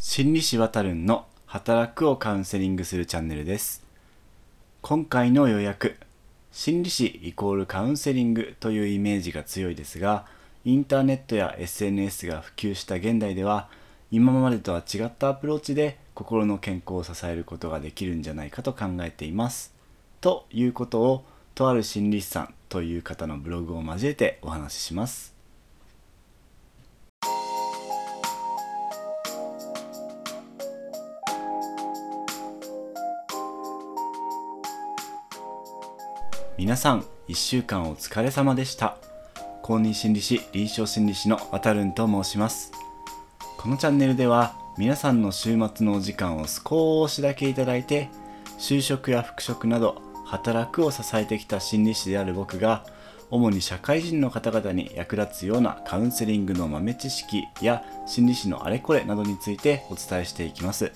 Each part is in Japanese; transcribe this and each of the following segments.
心理師わたるんの働くをカウンセリングするチャンネルです。今回の予約心理師イコールカウンセリングというイメージが強いですがインターネットや SNS が普及した現代では今までとは違ったアプローチで心の健康を支えることができるんじゃないかと考えています。ということをとある心理師さんという方のブログを交えてお話しします。皆さん1週間お疲れ様でした。公認心理師臨床心理師のわたるんと申します。このチャンネルでは皆さんの週末のお時間を少しだけいただいて就職や復職など働くを支えてきた心理師である僕が主に社会人の方々に役立つようなカウンセリングの豆知識や心理師のあれこれなどについてお伝えしていきます。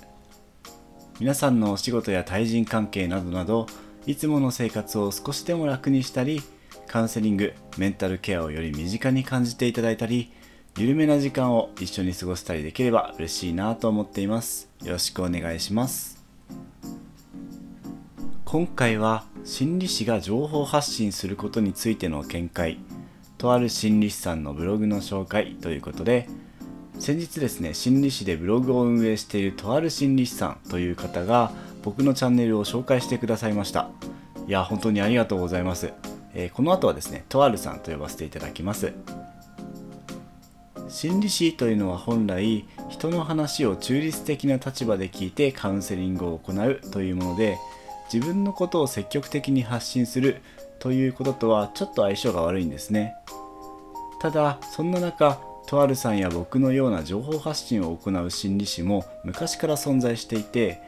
皆さんのお仕事や対人関係などなどいつもの生活を少しでも楽にしたりカウンセリングメンタルケアをより身近に感じていただいたり緩めな時間を一緒に過ごしたりできれば嬉しいなと思っています。よろしくお願いします。今回は心理師が情報発信することについての見解とある心理師さんのブログの紹介ということで先日ですね心理師でブログを運営しているとある心理師さんという方が僕のチャンネルを紹介してくださいました。いや本当にありがとうございます、えー、この後はですねとあるさんと呼ばせていただきます。心理師というのは本来人の話を中立的な立場で聞いてカウンセリングを行うというもので自分のことを積極的に発信するということとはちょっと相性が悪いんですね。ただそんな中とあるさんや僕のような情報発信を行う心理師も昔から存在していて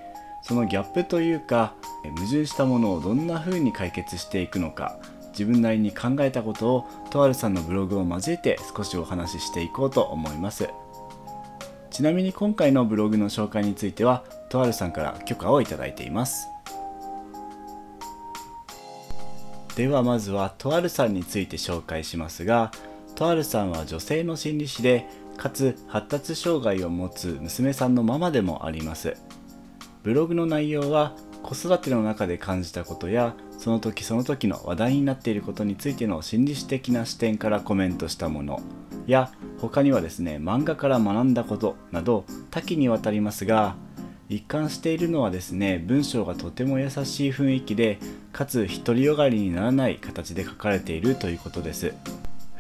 そのギャップというか矛盾したものをどんな風に解決していくのか自分なりに考えたことをとあるさんのブログを交えて少しお話ししていこうと思います。ちなみに今回のブログの紹介についてはとあるさんから許可をいただいています。ではまずはとあるさんについて紹介しますがとあるさんは女性の心理師でかつ発達障害を持つ娘さんのママでもあります。ブログの内容は子育ての中で感じたことやその時その時の話題になっていることについての心理師的な視点からコメントしたもの。や他にはですね漫画から学んだことなど多岐にわたりますが一貫しているのはですね文章がとても優しい雰囲気でかつ独りよがりにならない形で書かれているということです。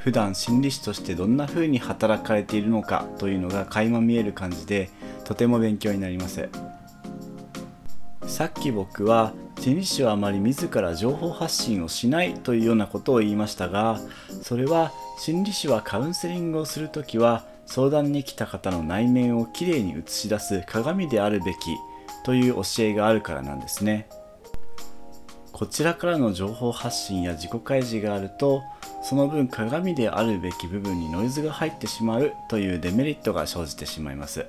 普段心理師としてどんな風に働かれているのかというのが垣間見える感じでとても勉強になります。さっき僕は心理師はあまり自ら情報発信をしないというようなことを言いましたがそれは心理師はカウンセリングをするときは相談に来た方の内面をきれいに映し出す鏡であるべきという教えがあるからなんですね。こちらからの情報発信や自己開示があるとその分鏡であるべき部分にノイズが入ってしまうというデメリットが生じてしまいます。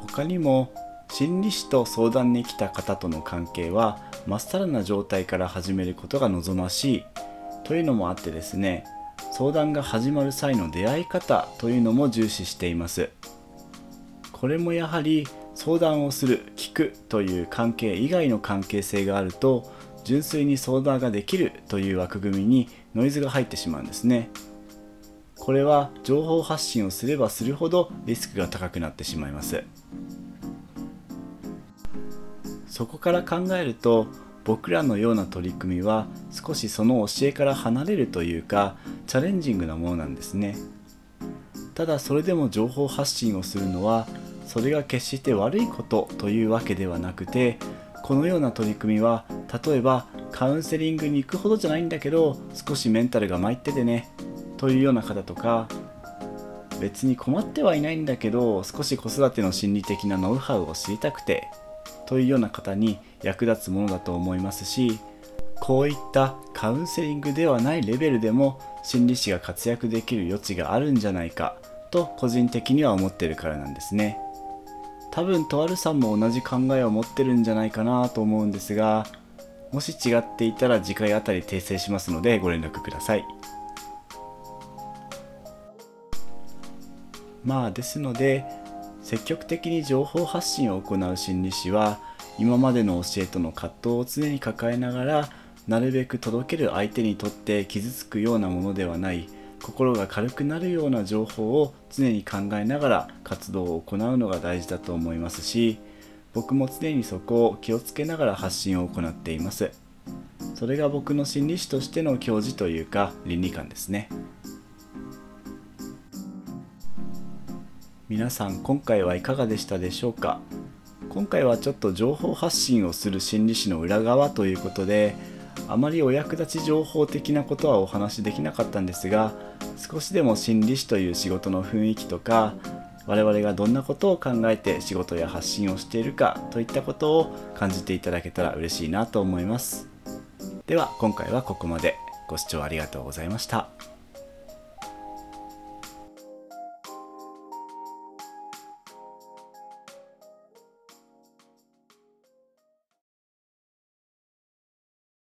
他にも心理師と相談に来た方との関係はまっさらな状態から始めることが望ましい。というのもあってですね相談が始まる際の出会い方というのも重視しています。これもやはり相談をする聞くという関係以外の関係性があると純粋に相談ができるという枠組みにノイズが入ってしまうんですね。これは情報発信をすればするほどリスクが高くなってしまいます。そこから考えると僕らのような取り組みは少しその教えから離れるというかチャレンジングなものなんですね。ただそれでも情報発信をするのはそれが決して悪いことというわけではなくてこのような取り組みは例えばカウンセリングに行くほどじゃないんだけど少しメンタルが参っててねというような方とか別に困ってはいないんだけど少し子育ての心理的なノウハウを知りたくてというような方に役立つものだと思いますしこういったカウンセリングではないレベルでも心理師が活躍できる余地があるんじゃないかと個人的には思ってるからなんですね。多分とあるさんも同じ考えを持ってるんじゃないかなと思うんですがもし違っていたら次回あたり訂正しますのでご連絡ください。まあですので積極的に情報発信を行う心理師は今までの教えとの葛藤を常に抱えながらなるべく届ける相手にとって傷つくようなものではない心が軽くなるような情報を常に考えながら活動を行うのが大事だと思いますし僕も常にそこを気をつけながら発信を行っています。それが僕の心理師としての教示というか倫理観ですね。皆さん今回はいかがでしたでしょうか？今回はちょっと情報発信をする心理師の裏側ということであまりお役立ち情報的なことはお話しできなかったんですが少しでも心理師という仕事の雰囲気とか我々がどんなことを考えて仕事や発信をしているかといったことを感じていただけたら嬉しいなと思いますでは今回はここまでご視聴ありがとうございました。